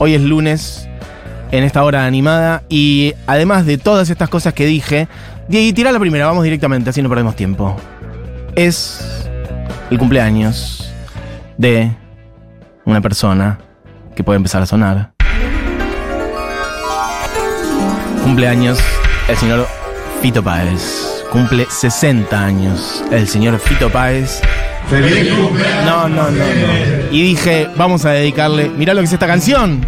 Hoy es lunes, en esta hora animada. Y además de todas estas cosas que dije, y tira la primera, vamos directamente, así no perdemos tiempo. Es el cumpleaños de una persona que puede empezar a sonar. Cumpleaños el señor Fito Páez. Cumple 60 años el señor Fito Páez. ¡Feliz cumpleaños! No, no, no, no. Y dije, vamos a dedicarle. Mirá lo que es esta canción.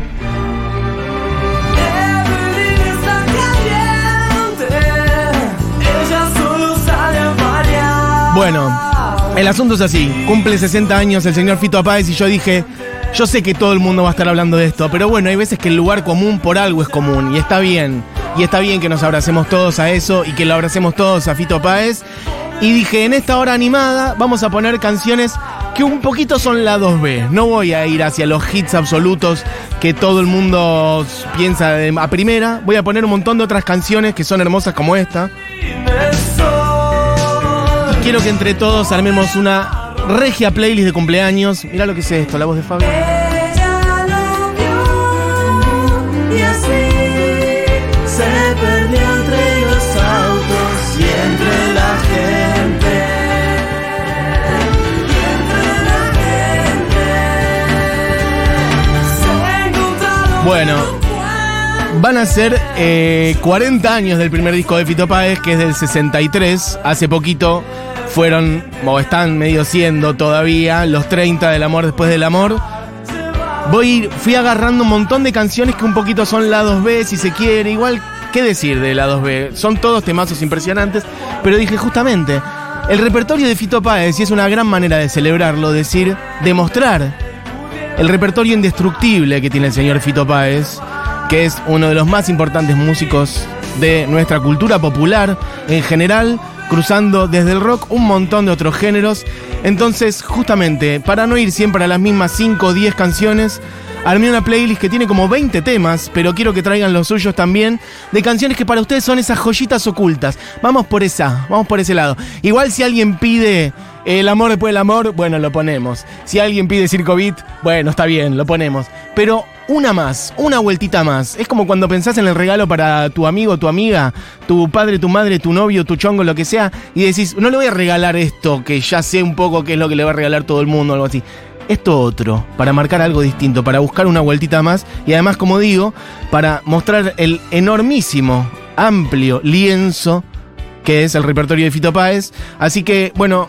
Bueno, el asunto es así. Cumple 60 años el señor Fito Páez y yo dije, yo sé que todo el mundo va a estar hablando de esto, pero bueno, hay veces que el lugar común por algo es común y está bien. Y está bien que nos abracemos todos a eso y que lo abracemos todos a Fito Páez. Y dije, en esta hora animada vamos a poner canciones que un poquito son la 2B. No voy a ir hacia los hits absolutos que todo el mundo piensa a primera. Voy a poner un montón de otras canciones que son hermosas como esta. Quiero que entre todos armemos una regia playlist de cumpleaños. Mirá lo que es esto, la voz de Fabio. Y Bueno, van a ser eh, 40 años del primer disco de Fito Páez, que es del 63. Hace poquito fueron, o están medio siendo todavía, los 30 del amor después del amor. Voy, fui agarrando un montón de canciones que un poquito son lados B, si se quiere. Igual, ¿qué decir de lados B? Son todos temazos impresionantes, pero dije justamente, el repertorio de Fito Páez, y es una gran manera de celebrarlo, decir, demostrar el repertorio indestructible que tiene el señor Fito Páez, que es uno de los más importantes músicos de nuestra cultura popular en general, cruzando desde el rock un montón de otros géneros. Entonces, justamente, para no ir siempre a las mismas 5 o 10 canciones, armé una playlist que tiene como 20 temas, pero quiero que traigan los suyos también, de canciones que para ustedes son esas joyitas ocultas. Vamos por esa, vamos por ese lado. Igual si alguien pide el amor después del amor, bueno, lo ponemos. Si alguien pide Circo Beat, bueno, está bien, lo ponemos. Pero una más, una vueltita más. Es como cuando pensás en el regalo para tu amigo, tu amiga, tu padre, tu madre, tu novio, tu chongo, lo que sea, y decís, no le voy a regalar esto, que ya sé un poco qué es lo que le va a regalar todo el mundo, algo así. Esto otro, para marcar algo distinto, para buscar una vueltita más y además, como digo, para mostrar el enormísimo, amplio lienzo que es el repertorio de Fito Páez. Así que, bueno,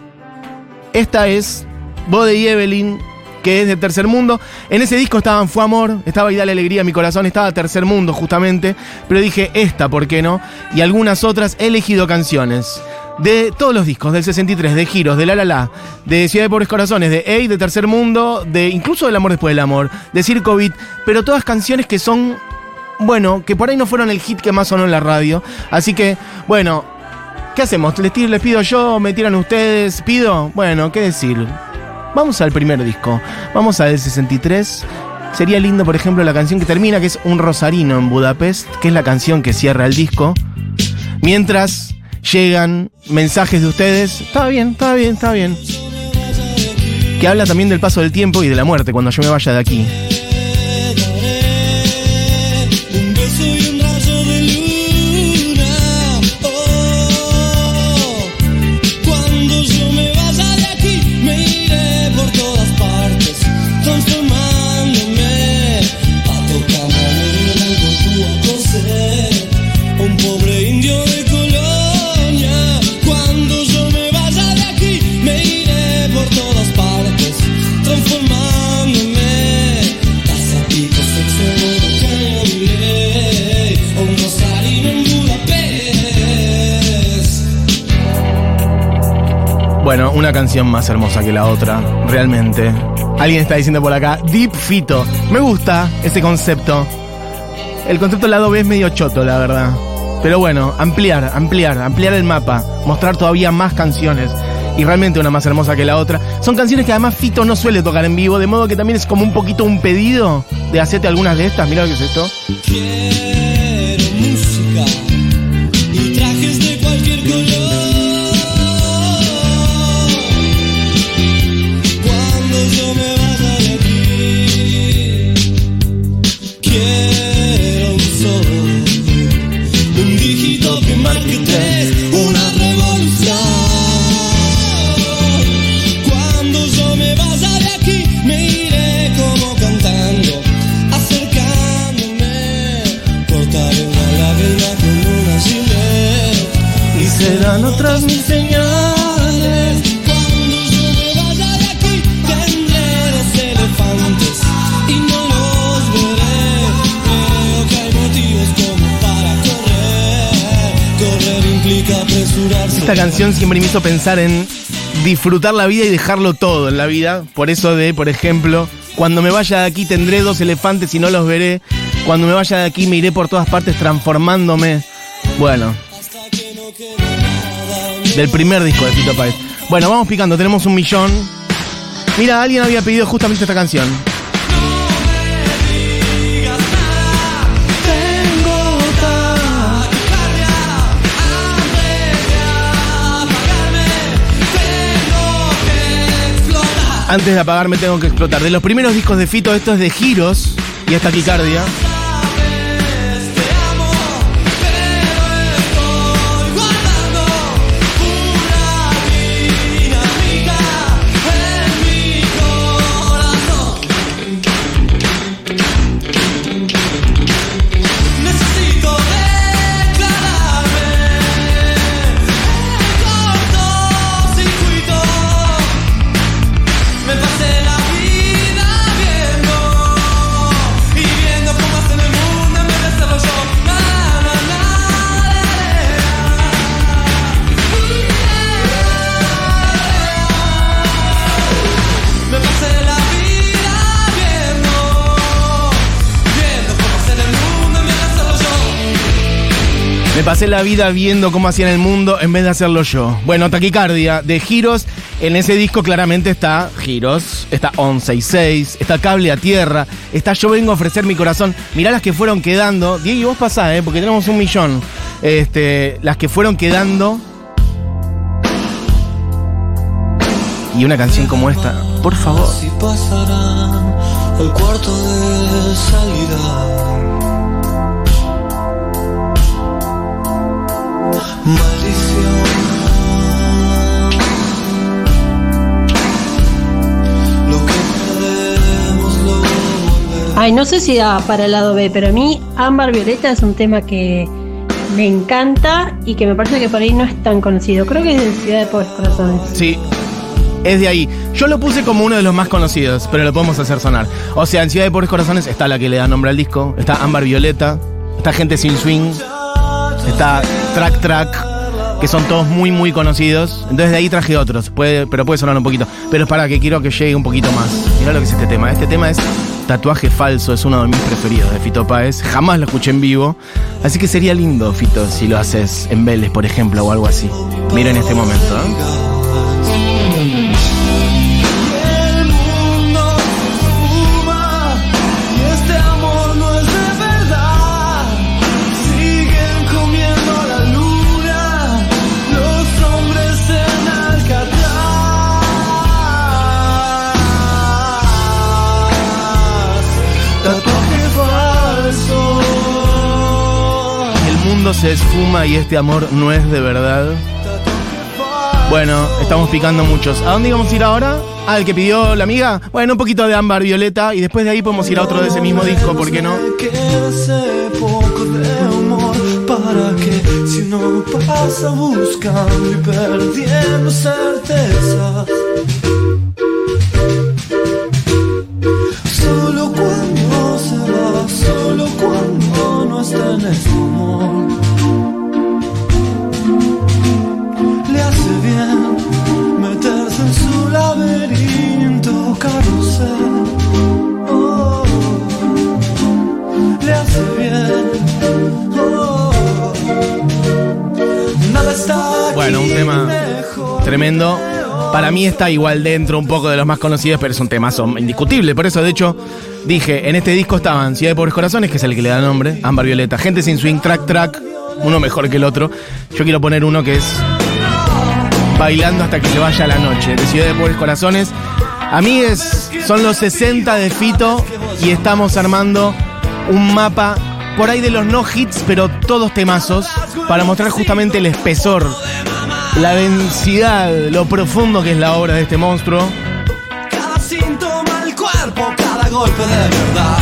esta es Bode y Evelyn, que es de Tercer Mundo. En ese disco estaban Fue Amor, estaba Y Dale Alegría mi corazón, estaba Tercer Mundo justamente. Pero dije esta, ¿por qué no? Y algunas otras he elegido canciones. De todos los discos, del 63, de Giros, de La La La, de Ciudad de Pobres Corazones, de Ey, de Tercer Mundo, de incluso del Amor Después del Amor, de Circo pero todas canciones que son, bueno, que por ahí no fueron el hit que más sonó en la radio. Así que, bueno, ¿Qué hacemos? ¿Les, tiro- les pido yo? ¿Me tiran ustedes? ¿Pido? Bueno, ¿qué decir? Vamos al primer disco. Vamos al 63. Sería lindo, por ejemplo, la canción que termina, que es Un Rosarino en Budapest, que es la canción que cierra el disco. Mientras llegan mensajes de ustedes. Está bien, está bien, está bien. Que habla también del paso del tiempo y de la muerte cuando yo me vaya de aquí. Bueno, una canción más hermosa que la otra, realmente. Alguien está diciendo por acá, Deep Fito. Me gusta ese concepto. El concepto lado B es medio choto, la verdad. Pero bueno, ampliar, ampliar, ampliar el mapa, mostrar todavía más canciones. Y realmente una más hermosa que la otra. Son canciones que además Fito no suele tocar en vivo, de modo que también es como un poquito un pedido de hacerte algunas de estas. Mira lo que es esto. En disfrutar la vida y dejarlo todo en la vida. Por eso de, por ejemplo, cuando me vaya de aquí tendré dos elefantes y no los veré. Cuando me vaya de aquí me iré por todas partes transformándome. Bueno, del primer disco de Fito Páez. Bueno, vamos picando, tenemos un millón. Mira, alguien había pedido justamente esta canción. Antes de apagarme tengo que explotar. De los primeros discos de Fito, esto es de Giros y esta Taquicardia. Me pasé la vida viendo cómo hacían el mundo en vez de hacerlo yo. Bueno, Taquicardia de Giros. En ese disco claramente está Giros, está 11 y 6, está Cable a Tierra, está Yo vengo a ofrecer mi corazón. Mirá las que fueron quedando. Diego, vos pasá, ¿eh? porque tenemos un millón. Este, las que fueron quedando. Y una canción como esta, por favor. Ay, no sé si da para el lado B, pero a mí Ámbar Violeta es un tema que me encanta y que me parece que por ahí no es tan conocido. Creo que es de Ciudad de Pobres Corazones. Sí, es de ahí. Yo lo puse como uno de los más conocidos, pero lo podemos hacer sonar. O sea, en Ciudad de Pobres Corazones está la que le da nombre al disco, está Ámbar Violeta, está Gente Sin Swing, está Track Track, que son todos muy, muy conocidos. Entonces de ahí traje otros, puede, pero puede sonar un poquito. Pero es para que quiero que llegue un poquito más. Mirá lo que es este tema. Este tema es Tatuaje Falso, es uno de mis preferidos de Fito Páez. Jamás lo escuché en vivo. Así que sería lindo, Fito, si lo haces en Vélez, por ejemplo, o algo así. Miren este momento, ¿eh? Se esfuma y este amor no es de verdad. Bueno, estamos picando muchos. ¿A dónde íbamos a ir ahora? Ah, el que pidió la amiga. Bueno, un poquito de ámbar violeta y después de ahí podemos ir a otro de ese mismo disco, ¿por qué no? Para que si uno pasa buscando y perdiendo certezas. Solo cuando se va, solo cuando no está en este amor. Un tema. Tremendo. Para mí está igual dentro un poco de los más conocidos, pero es un temazo indiscutible. Por eso, de hecho, dije, en este disco estaban Ciudad de Pobres Corazones, que es el que le da nombre, Ámbar Violeta, Gente Sin Swing, Track Track, uno mejor que el otro. Yo quiero poner uno que es Bailando hasta que se vaya la noche, de Ciudad de Pobres Corazones. A mí es, son los 60 de Fito y estamos armando un mapa por ahí de los no hits, pero todos temazos, para mostrar justamente el espesor, la densidad, lo profundo que es la obra de este monstruo. Cada síntoma del cuerpo, cada golpe de verdad.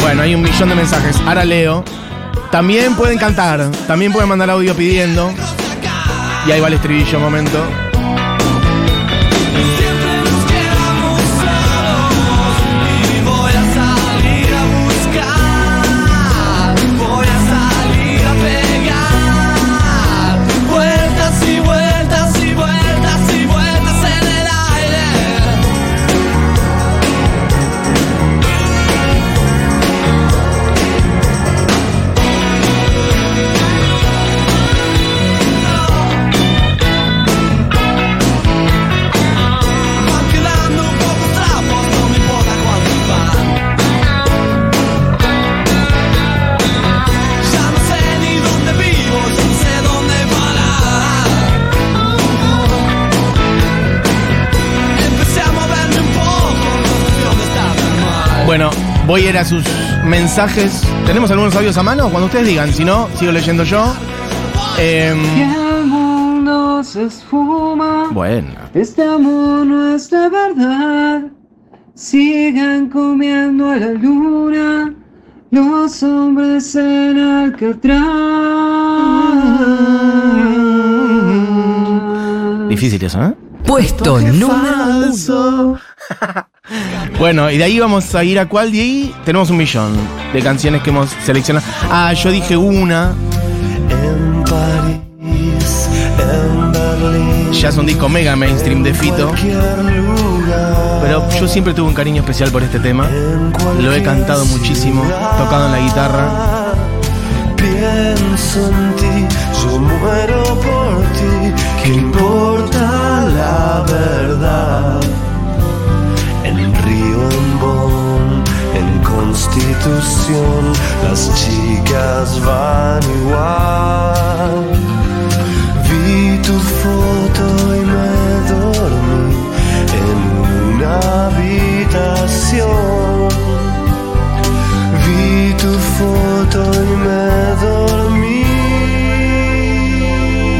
Bueno, hay un millón de mensajes. Ahora leo. También pueden cantar, también pueden mandar audio pidiendo. Y ahí va el estribillo, momento. Voy a ir a sus mensajes. ¿Tenemos algunos audios a mano? Cuando ustedes digan, si no, sigo leyendo yo. El mundo se esfuma. bueno. Este amor no es de verdad. Sigan comiendo a la luna. Los hombres en Alcatraz. Difícil eso, ¿eh? Puesto número uno. Bueno, y de ahí vamos a ir a cuál de ahí tenemos un millón de canciones que hemos seleccionado. Ah, yo dije una. Ya es un disco mega mainstream de Fito. Pero yo siempre tuve un cariño especial por este tema. Lo he cantado muchísimo, tocado en la guitarra. Pienso en ti, yo muero por ti. ¿Qué importa las chicas van igual. Vi tu foto y me dormí en una habitación. Vi tu foto y me dormí.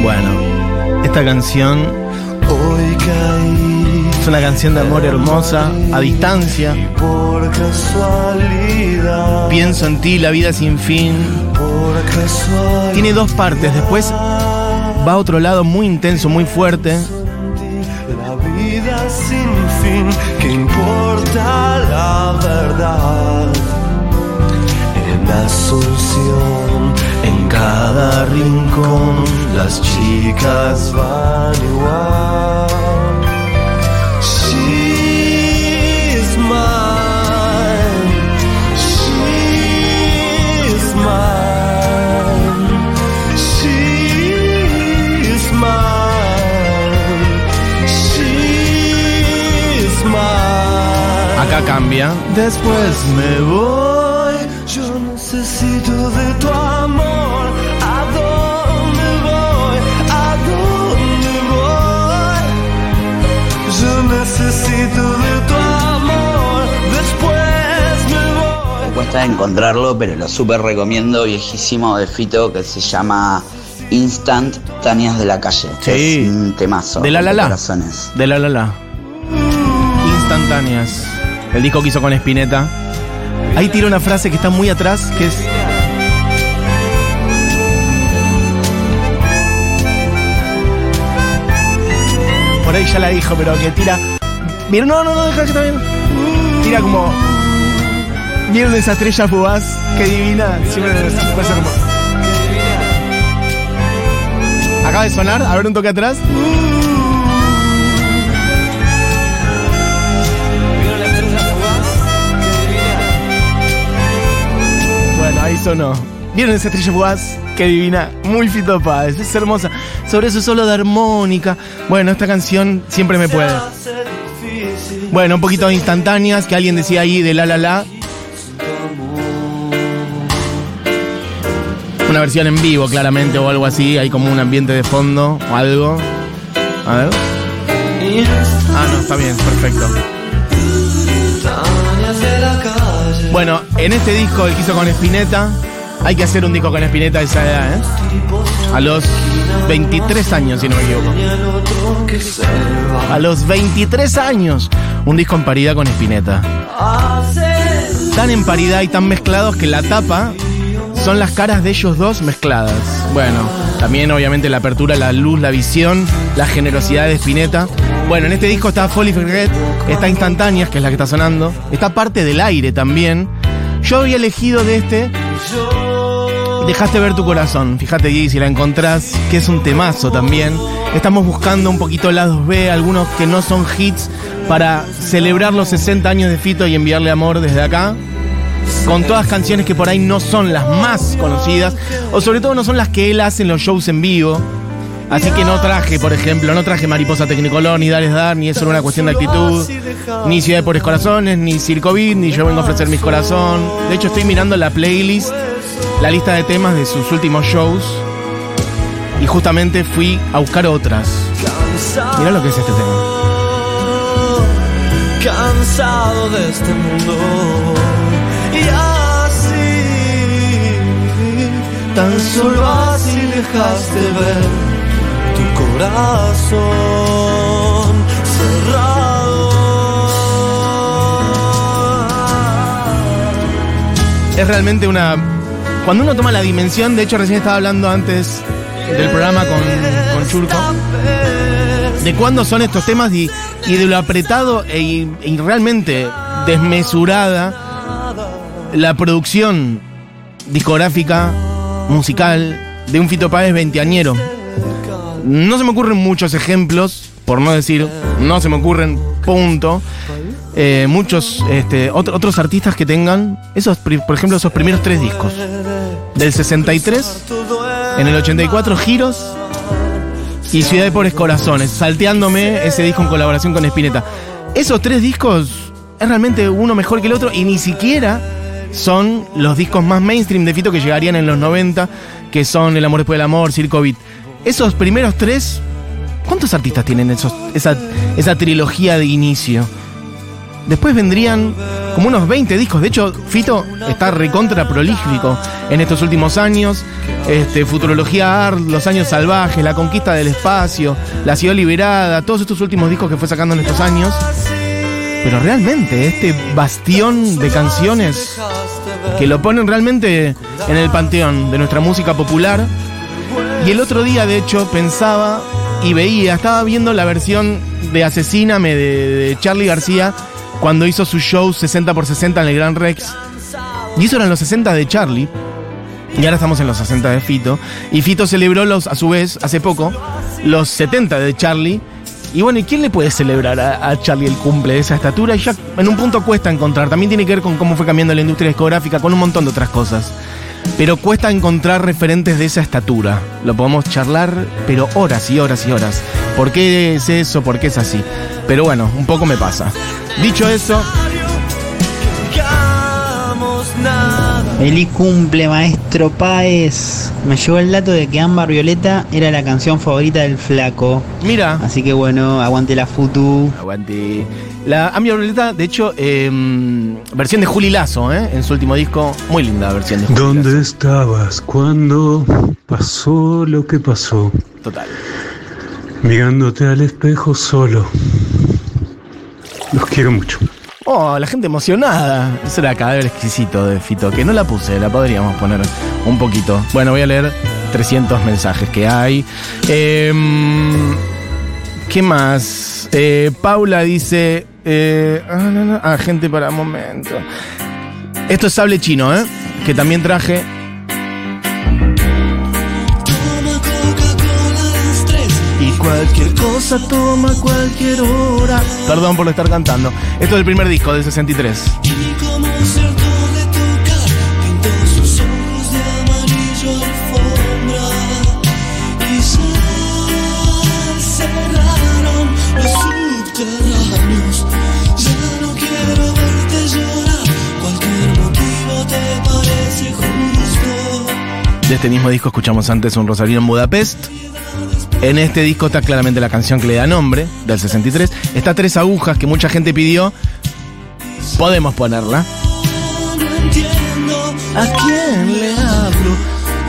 Bueno, esta canción es una canción de amor hermosa, a distancia. por casualidad. Pienso en ti, la vida sin fin. Por casualidad. Tiene dos partes, después va a otro lado muy intenso, muy fuerte. La vida sin fin, ¿qué importa la verdad? En Asunción, en cada rincón, las chicas van igual. Acá cambia. Después Me voy, yo necesito de tu amor. ¿A dónde voy? ¿A dónde voy? Yo necesito de tu amor. Después me voy. cuesta encontrarlo, pero lo súper recomiendo, viejísimo de Fito, que se llama Instant Tanias de la Calle. Sí. Es un temazo. De la la la. corazones. De la la la. Instantáneas. El disco que hizo con Spinetta. Ahí tira una frase que está muy atrás, que es. Por ahí ya la dijo, pero que tira. Mira, no, no, no, deja que está bien. Tira como. ¿Vieron esa estrella fugaz? Qué divina. Siempre parece como. Acaba de sonar, a ver un toque atrás. Sonó. ¿Vieron esa estrella fugaz? Qué divina. Muy Fito Páez. Es hermosa. Sobre eso solo de armónica. Bueno, esta canción siempre me puede. Bueno, un poquito de instantáneas que alguien decía ahí de la la la. Una versión en vivo, claramente, o algo así. Hay como un ambiente de fondo o algo. A ver. Ah, no, está bien, perfecto. Bueno, en este disco, el que hizo con Spinetta, hay que hacer un disco con Spinetta a esa edad, ¿eh? A los 23 años, si no me equivoco. A los 23 años, un disco en paridad con Spinetta. Tan en paridad y tan mezclados que la tapa son las caras de ellos dos mezcladas. Bueno, también obviamente la apertura, la luz, la visión, la generosidad de Spinetta. Bueno, en este disco está Folly Forget, está Instantáneas, que es la que está sonando, está parte del aire también. Yo había elegido de este Dejaste ver tu corazón, fíjate Gui, si la encontrás, que es un temazo también. Estamos buscando un poquito lados B, algunos que no son hits, para celebrar los 60 años de Fito y enviarle amor desde acá. Con todas canciones que por ahí no son las más conocidas, o sobre todo no son las que él hace en los shows en vivo. Así que no traje, por ejemplo, no traje Mariposa Tecnicolor, ni Dar es Dar, ni eso era una cuestión de actitud, ni Ciudad de Pobres Corazones, ni Circo Beat, ni Yo vengo a ofrecer mis corazón. De hecho, estoy mirando la playlist, la lista de temas de sus últimos shows, y justamente fui a buscar otras. Mirá lo que es este tema. Cansado de este mundo. Y así, tan solo así dejaste ver Es realmente una. Cuando uno toma la dimensión, de hecho, recién estaba hablando antes del programa con, Churco, de cuándo son estos temas y, y de lo apretado e, y realmente desmesurada la producción discográfica, musical, de un Fito Páez veinteañero. No se me ocurren muchos ejemplos, por no decir, no se me ocurren, punto. Eh, muchos este, ot- otros artistas que tengan, esos, por ejemplo, esos primeros tres discos. Del 63, en el 84, Giros y Ciudad de Pobres Corazones, salteándome ese disco en colaboración con Spinetta. Esos tres discos es realmente uno mejor que el otro y ni siquiera son los discos más mainstream de Fito que llegarían en los 90, que son El amor después del amor, Circo Beat. Esos primeros tres, ¿cuántos artistas tienen esa, esa trilogía de inicio? Después vendrían como unos 20 discos. De hecho, Fito está recontra prolífico en estos últimos años. Este, Futurología Art, Los Años Salvajes, La Conquista del Espacio, La Ciudad Liberada, todos estos últimos discos que fue sacando en estos años. Pero realmente, este bastión de canciones que lo ponen realmente en el panteón de nuestra música popular. Y el otro día, de hecho, pensaba y veía, estaba viendo la versión de Asesíname de, Charlie García cuando hizo su show 60 por 60 en el Gran Rex. Y eso eran los 60 de Charlie. Y ahora estamos en los 60 de Fito. Y Fito celebró los, a su vez, hace poco, los 70 de Charlie. Y bueno, ¿y quién le puede celebrar a, a Charlie el cumple de esa estatura? Y ya en un punto cuesta encontrar. También tiene que ver con cómo fue cambiando la industria discográfica, con un montón de otras cosas. Pero cuesta encontrar referentes de esa estatura. Lo podemos charlar, pero horas y horas y horas. ¿Por qué es eso? ¿Por qué es así? Pero bueno, un poco me pasa. Dicho eso, Feliz cumple, maestro Páez. Me llegó el dato de que Ámbar Violeta era la canción favorita del flaco. mira. Así que bueno, aguante la futu. Aguante. La Ambia Violeta, de hecho, em, versión de Juli Lazo, ¿eh? En su último disco. Muy linda versión de Juli ¿Dónde Lazo. estabas cuando pasó lo que pasó? Total. Mirándote al espejo solo. Los quiero mucho. Oh, la gente emocionada. Eso era cadáver exquisito de Fito, que no la puse, la podríamos poner un poquito. Bueno, voy a leer 300 mensajes que hay. Em, ¿Qué más? Eh, Paula dice. eh, ah, ah, gente para momento. Esto es sable chino, ¿eh? Que también traje. Cualquier cosa toma cualquier hora. Perdón por estar cantando. Esto es el primer disco del 63. Y como un cierto de tocar, pintó sus ojos de amarillo alfombra. Y ya cerraron los subterráneos. Ya no quiero verte llorar. Cualquier motivo te parece justo. De este mismo disco escuchamos antes un Rosarino en Budapest. En este disco está claramente la canción que le da nombre, del 63. Está Tres Agujas, que mucha gente pidió. Podemos ponerla. entiendo. ¿A quién le hablo?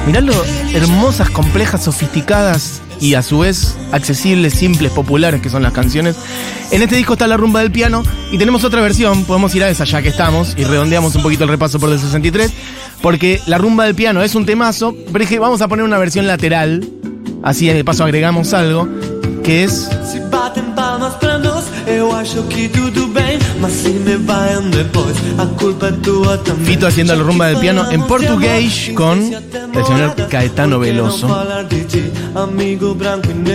Mirá lo hermosas, complejas, sofisticadas y a su vez accesibles, simples, populares que son las canciones. En este disco está la rumba del piano y tenemos otra versión, podemos ir a esa ya que estamos y redondeamos un poquito el repaso por el 63, porque la rumba del piano es un temazo, pero es que vamos a poner una versión lateral, así de paso agregamos algo, que es Se batem palmas pra nós, eu acho que tudo bem. Mas se me vaiam depois, a culpa é tua também. Fito haciendo la rumba del piano en portugués con el señor Caetano Veloso. amigo branco e negro.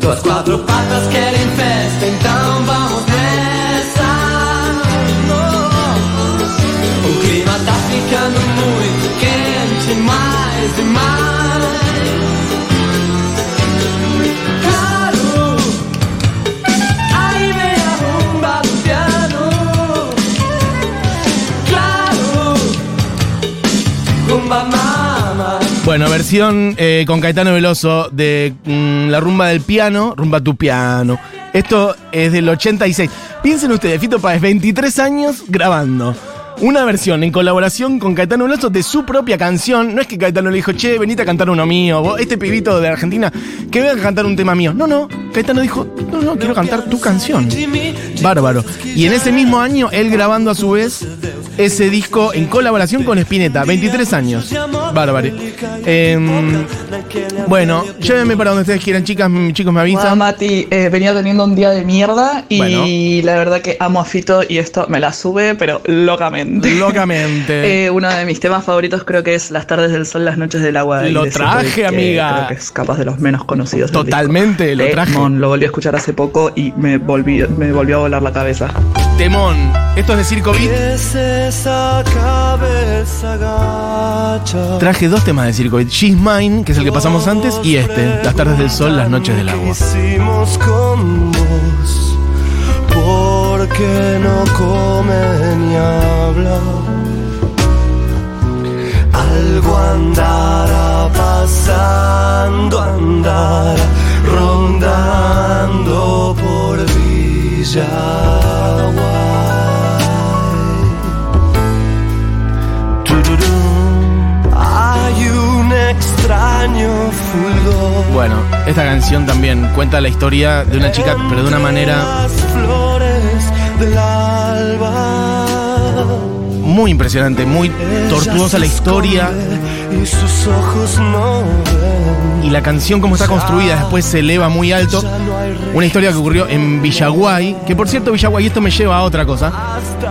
Tuas quatro patas querem festa, então vamos nessa. O clima tá ficando Bueno, versión eh, con Caetano Veloso de mm, la rumba del piano, rumba tu piano. Esto es del 86. Piensen ustedes, Fito Páez, 23 años grabando. Una versión en colaboración con Caetano Veloso de su propia canción. No es que Caetano le dijo, che, venite a cantar uno mío. Vos, este pibito de Argentina, que venga a cantar un tema mío. No, no. Caetano dijo, no, no, quiero cantar tu canción. Bárbaro. Y en ese mismo año, él grabando a su vez ese disco en colaboración con Spinetta. 23 años. Bárbaro. Em, bueno, llévenme para donde ustedes quieran, chicas, chicos, me avisan. Mati, eh, venía teniendo un día de mierda y Bueno. la verdad que amo a Fito y esto me la sube, pero locamente. Locamente. Eh, uno de mis temas favoritos creo que es Las tardes del sol, las noches del agua. Lo traje, amiga. Creo que es capaz de los menos conocidos. del Totalmente, disco. lo traje. Temón, lo volví a escuchar hace poco y me, volví, me volvió a volar la cabeza. Temón. Esto es de Circo Beat. Es esa cabeza gacha. Traje dos temas de Circo Beat. She's Mine, que es el que pasamos antes, y este, Las tardes del sol, las noches del agua. Hicimos con vos porque no come ni habla. Algo andará pasando, andará rondando por Villaguay. Hay un extraño fulgor. Bueno, esta canción también cuenta la historia de una chica, pero de una manera del alba. muy impresionante, muy tortuosa la historia. Y sus ojos no ven. Y la canción como está construida después se eleva muy alto. Una historia que ocurrió en Villaguay, que por cierto Villaguay, esto me lleva a otra cosa.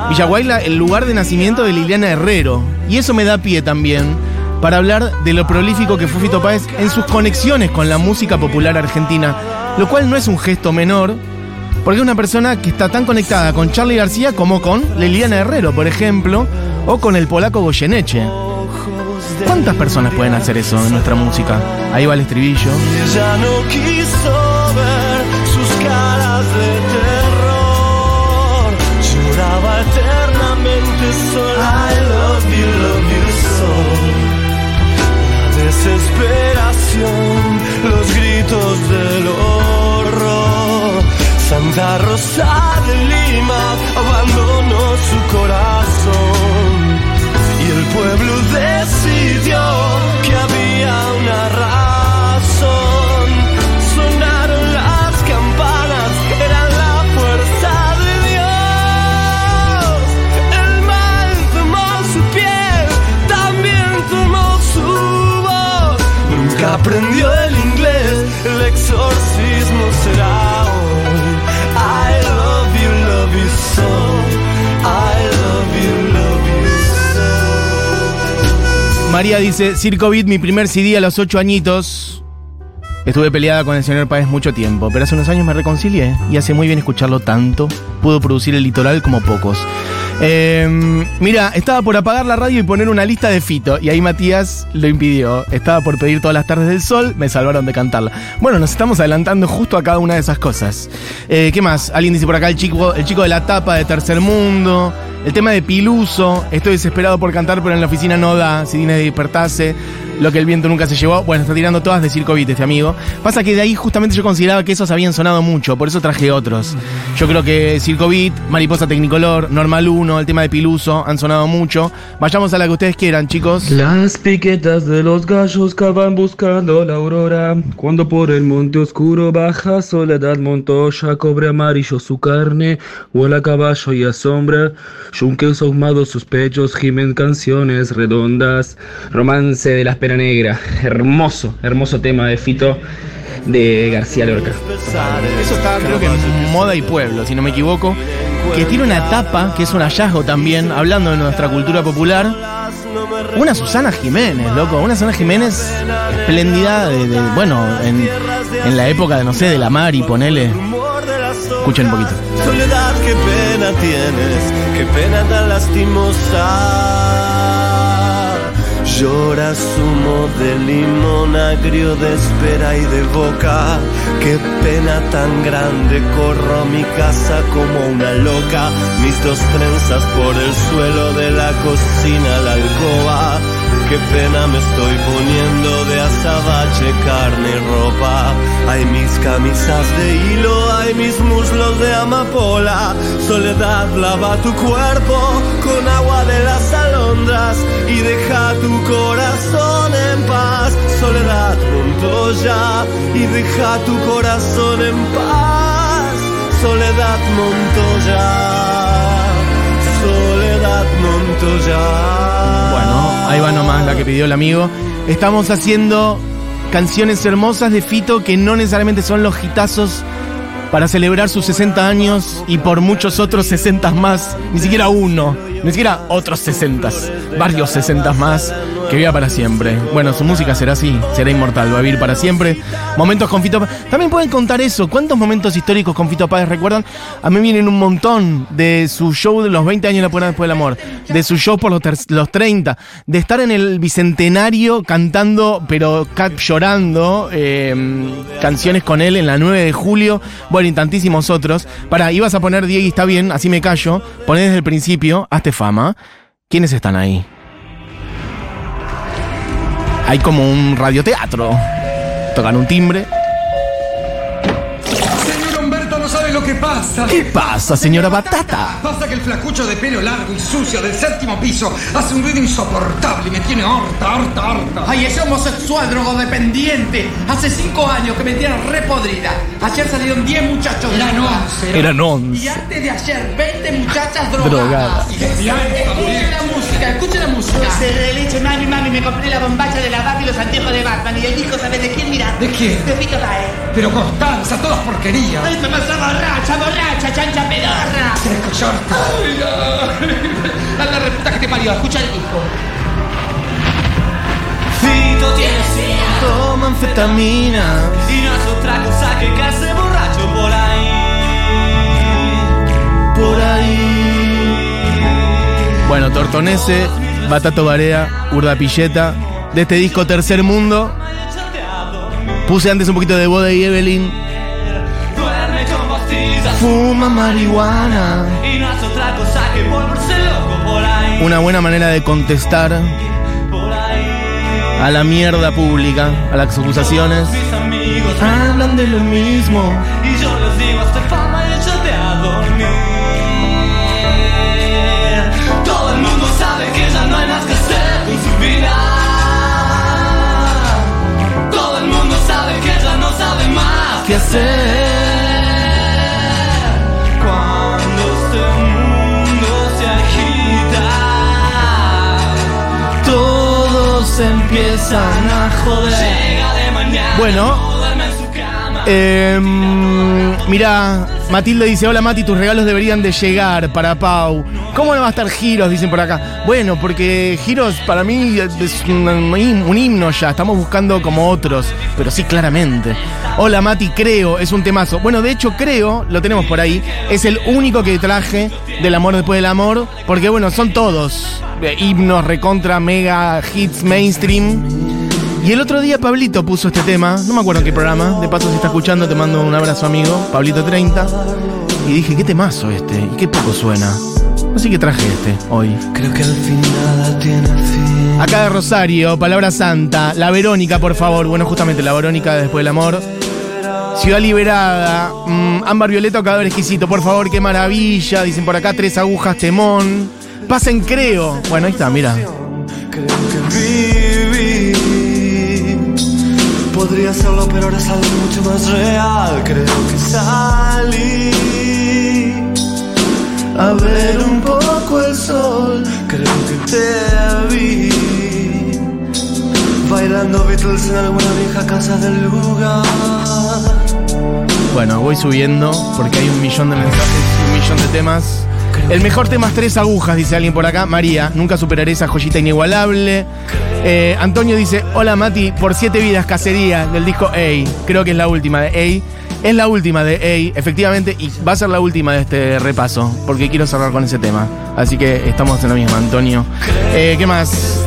Villaguay, la- el lugar de nacimiento de Liliana Herrero. Y eso me da pie también para hablar de lo prolífico que fue Fito Páez en sus conexiones con la música popular argentina. Lo cual no es un gesto menor, porque es una persona que está tan conectada con Charlie García como con Liliana Herrero, por ejemplo, o con el polaco Goyeneche. ¿Cuántas personas pueden hacer eso en nuestra música? Ahí va el estribillo. Ella no quiso ver sus caras de terror. Lloraba eternamente sola. I love you, love you so. La desesperación, los gritos del horror. Santa Rosa de Lima abandonó su corazón. Y el pueblo decidió que había una razón. Sonaron las campanas, eran la fuerza de Dios. El mal tomó su piel, también tomó su voz. Nunca aprendió el inglés, el exorcismo será María dice, Circo mi primer CD a los 8 añitos. Estuve peleada con el señor Páez mucho tiempo, pero hace unos años me reconcilié y hace muy bien escucharlo tanto. Pudo producir el litoral como pocos. Eh, mira, estaba por apagar la radio y poner una lista de Fito, y ahí Matías lo impidió. Estaba por pedir todas las tardes del sol, me salvaron de cantarla. Bueno, nos estamos adelantando justo a cada una de esas cosas. Eh, ¿Qué más? Alguien dice por acá el chico, el chico de la tapa de Tercer Mundo. El tema de Piluso. Estoy desesperado por cantar, pero en la oficina no da. Si Dines despertase. Lo que el viento nunca se llevó. Bueno, está tirando todas de Circo Beat este amigo. Pasa que de ahí justamente yo consideraba que esos habían sonado mucho, por eso traje otros. Yo creo que Circo Beat, Mariposa Tecnicolor, Normal 1, el tema de Piluso han sonado mucho. Vayamos a la que ustedes quieran, chicos. Las piquetas de los gallos cavan buscando la aurora. Cuando por el monte oscuro baja Soledad Montoya, cobre amarillo su carne, vuela a caballo y asombra. Yunques ahumados sus pechos gimen canciones redondas. Romance de la espera negra. Hermoso, hermoso tema de Fito de García Lorca. Eso está creo que en Moda y Pueblo, si no me equivoco. Que tiene una tapa, que es un hallazgo también, hablando de nuestra cultura popular. Una Susana Jiménez, loco. Una Susana Jiménez espléndida, de, de- bueno, en, en la época de, no sé, de la mar y ponele. Escuchen un poquito. Soledad, qué pena tienes, qué pena tan lastimosa. Llora zumo de limón agrio de espera y de boca. Qué pena tan grande, corro mi casa como una loca. Mis dos trenzas por el suelo de la cocina, la alcoba. Qué pena me estoy poniendo de azabache, carne y ropa. Hay mis camisas de hilo, hay mis muslos de amapola. Soledad, lava tu cuerpo con agua de las y deja tu corazón en paz. Soledad, Montoya, y deja tu corazón en paz. Soledad, Montoya. Soledad, Montoya. Bueno, ahí va nomás la que pidió el amigo. Estamos haciendo canciones hermosas de Fito que no necesariamente son los hitazos para celebrar sus 60 años y por muchos otros 60 más, ni siquiera uno, ni siquiera otros 60, varios 60 más, que viva para siempre. Bueno, su música será así, será inmortal, va a vivir para siempre. Momentos con Fito Páez. También pueden contar eso, ¿cuántos momentos históricos con Fito Páez recuerdan? A mí vienen un montón de su show de los 20 años de la Puerta después del amor, de su show por los, los 30, de estar en el bicentenario cantando, pero llorando, eh, canciones con él en la 9 de julio, bueno, y tantísimos otros. Para, ibas a poner Diego está bien, así me callo, poné desde el principio, fama. ¿Quiénes están ahí? Hay como un radioteatro. Tocan un timbre. Pasa. ¿Qué pasa, señora Batata? Pasa que el flacucho de pelo largo y sucio del séptimo piso hace un ruido insoportable y me tiene harta, harta, harta. Ay, ese homosexual drogodependiente. Hace cinco años que me tiene repodrida. Ayer salieron 10 muchachos. Eran once. Eran Y 11. antes de ayer, 20 muchachas drogadas. Drogadas. Y antes la música, escuchen la música. Dulce de leche, mami, mami, me compré la bombacha de la Barbie y los anteojos de Batman. Y el disco, ¿sabes de quién mirar? ¿De quién? De Fito Páez. Pero Constanza, todas porquerías. ¡Ay, mamá, está borracha, borracha, chancha pedorra! A la reputa que te parió, escucha el disco. Fito tiene Toma anfetamina. Y no es otra cosa que caerse borracho por ahí. Por ahí. Bueno, Tortonese, Batato Barea, Urda Pilleta. De este disco Tercer Mundo. Puse antes un poquito de Boda y Evelyn. Fuma marihuana. Una buena manera de contestar a la mierda pública, a las acusaciones. Hablan de lo mismo. Empiezan a joder. Bueno. Eh, mira, Matilde dice, hola Mati, tus regalos deberían de llegar para Pau. ¿Cómo no va a estar Giros? Dicen por acá. Bueno, porque Giros para mí es un, un himno ya, estamos buscando como otros, pero sí claramente. Hola Mati, creo, es un temazo. Bueno, de hecho creo, lo tenemos por ahí, es el único que traje del amor después del amor, porque bueno, son todos eh, himnos recontra, mega, hits, mainstream. Y el otro día Pablito puso este tema, no me acuerdo en qué programa, de paso si está escuchando te mando un abrazo amigo, Pablito 30, y dije, qué temazo este, y qué poco suena. Así que traje este hoy. Creo que al fin nada tiene fin. Acá de Rosario, Palabra Santa. La Verónica, por favor. Bueno, justamente la Verónica de después del amor. Ciudad Liberada. mm, ámbar Violeta o Cadáver Exquisito. Por favor, qué maravilla. Dicen por acá tres agujas, temón. Pasen, creo. Bueno, ahí está, mira. Creo que Podría serlo, pero ahora es algo mucho más real. Creo que salí a ver un poco el sol. Creo que te vi bailando Beatles en alguna vieja casa del lugar. Bueno, voy subiendo porque hay un millón de mensajes y un millón de temas. El mejor tema es tres agujas, dice alguien por acá. María, nunca superaré esa joyita inigualable. Eh, Antonio dice, hola Mati, por siete vidas, cacería del disco A. Creo que es la última de A. Es la última de A, efectivamente, y va a ser la última de este repaso, porque quiero cerrar con ese tema. Así que estamos en la misma, Antonio. Eh, ¿Qué más?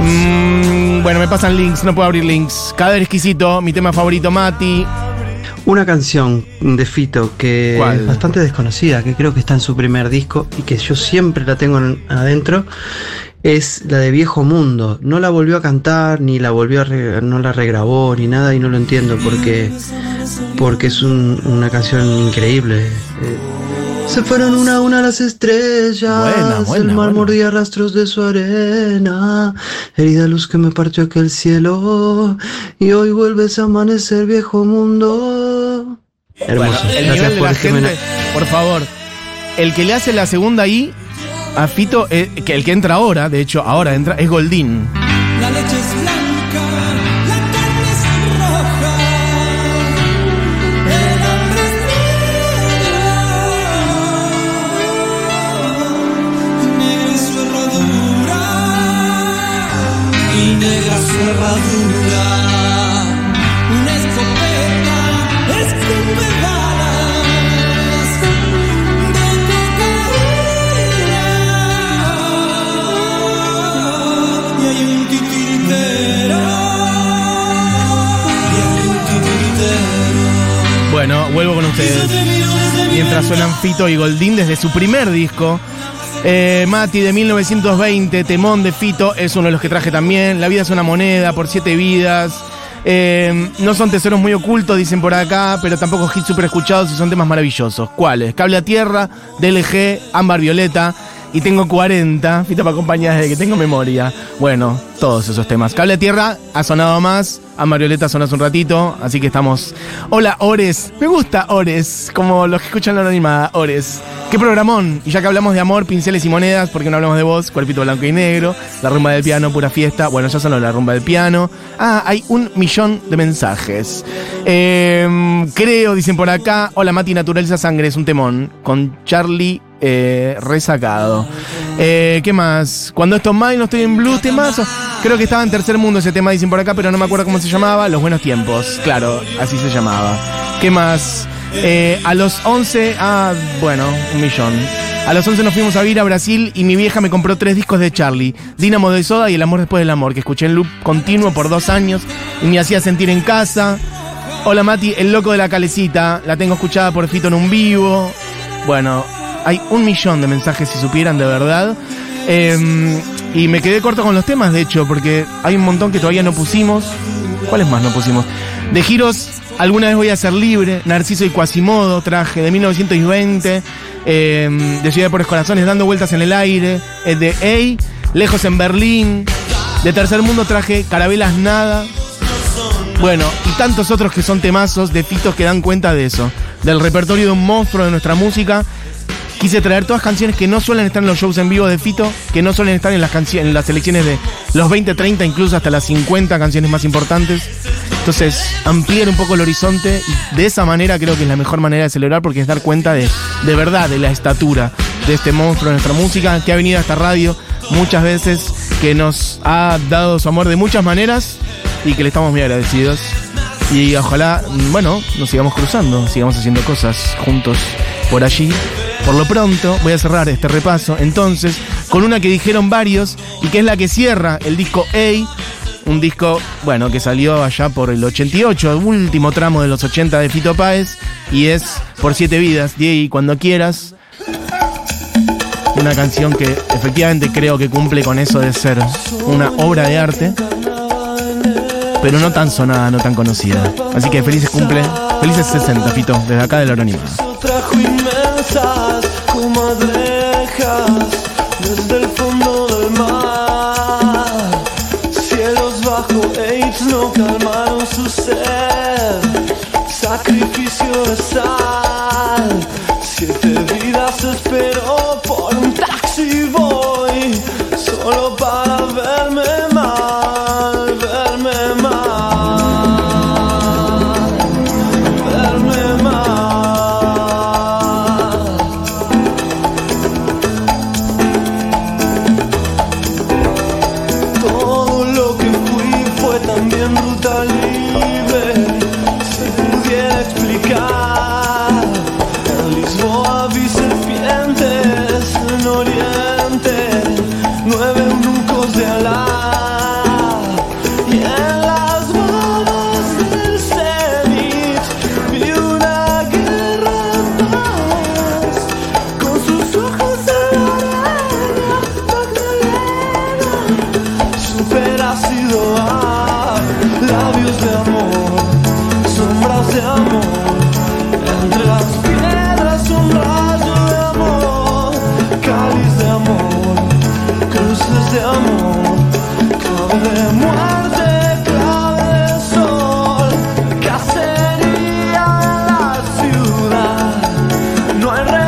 Mm, bueno, me pasan links, no puedo abrir links. Cadáver exquisito, mi tema favorito, Mati. Una canción de Fito que ¿Cuál? es bastante desconocida, que creo que está en su primer disco y que yo siempre la tengo en- adentro, es la de Viejo Mundo. No la volvió a cantar, ni la volvió a re- no la regrabó, ni nada, y no lo entiendo porque, porque es un- una canción increíble. Eh, se fueron una a una las estrellas, Buena, buena, el mar mordía rastros de su arena, herida luz que me partió aquel cielo, y hoy vuelves a amanecer viejo mundo. Hermoso, El gracias nivel de por la este gente, por favor. El que le hace la segunda ahí a Fito, eh, que el que entra ahora, de hecho, ahora entra, es Goldín. Y Goldín desde su primer disco. Eh, Mati de 1920, Temón de Fito, es uno de los que traje también. La vida es una moneda, por siete vidas. Eh, no son tesoros muy ocultos, dicen por acá, pero tampoco hits super escuchados y son temas maravillosos. ¿Cuáles? Cable a Tierra, DLG, Ámbar Violeta. Y tengo 40, Fito me acompaña desde que tengo memoria. Bueno, todos esos temas. Cable a Tierra ha sonado más, Ámbar Violeta sonó hace un ratito, así que estamos. Hola, Ores. Me gusta Ores, como los que escuchan la animada, Ores. Qué programón. Y ya que hablamos de amor, pinceles y monedas, ¿por qué no hablamos de vos? Cuerpito blanco y negro, la rumba del piano, pura fiesta. Bueno, ya sonó la rumba del piano. Ah, hay un millón de mensajes. Eh, creo, dicen por acá. Hola, Mati, naturaliza sangre, es un temón. Con Charlie eh, resacado. Eh, ¿Qué más? Cuando esto más no estoy en blues, temazo. Creo que estaba en tercer mundo ese tema, dicen por acá, pero no me acuerdo cómo se llamaba. Los buenos tiempos, claro, así se llamaba. ¿Qué más? Eh, a los 11, ah, bueno, un millón. A los 11 nos fuimos a vivir a Brasil y mi vieja me compró tres discos de Charlie: Dínamo de Soda y El amor después del amor, que escuché en loop continuo por dos años y me hacía sentir en casa. Hola Mati, el loco de la calecita, la tengo escuchada por Fito en un vivo. Bueno, hay un millón de mensajes si supieran de verdad. Eh, y me quedé corto con los temas, de hecho, porque hay un montón que todavía no pusimos. ¿Cuáles más no pusimos? De giros, alguna vez voy a ser libre. Narciso y Quasimodo, traje de 1920. eh, de Ciudad de Pobres Corazones, dando vueltas en el aire. eh, de A, Lejos en Berlín. De Tercer Mundo traje Carabelas Nada. Bueno, y tantos otros que son temazos de fitos que dan cuenta de eso. Del repertorio de un monstruo de nuestra música. Quise traer todas canciones que no suelen estar en los shows en vivo de Fito, que no suelen estar en las, en las selecciones de los 20, 30, incluso hasta las 50 canciones más importantes. Entonces, ampliar un poco el horizonte y de esa manera creo que es la mejor manera de celebrar porque es dar cuenta de, de verdad de la estatura de este monstruo de nuestra música que ha venido a esta radio muchas veces, que nos ha dado su amor de muchas maneras y que le estamos muy agradecidos. Y ojalá, bueno, nos sigamos cruzando, sigamos haciendo cosas juntos por allí. Por lo pronto, voy a cerrar este repaso entonces con una que dijeron varios y que es la que cierra el disco A, un disco, bueno, que salió allá por el 88, el último tramo de los 80 de Fito Páez, y es Por Siete Vidas, Diego, cuando quieras. Una canción que efectivamente creo que cumple con eso de ser una obra de arte, pero no tan sonada, no tan conocida. Así que felices cumple, felices 60, Fito, desde acá de la pasas como desde el fondo del mar. Cielos bajo AIDS no calmaron su sed. Sacrificio de sal. Siete vidas esperó por un taxi. al.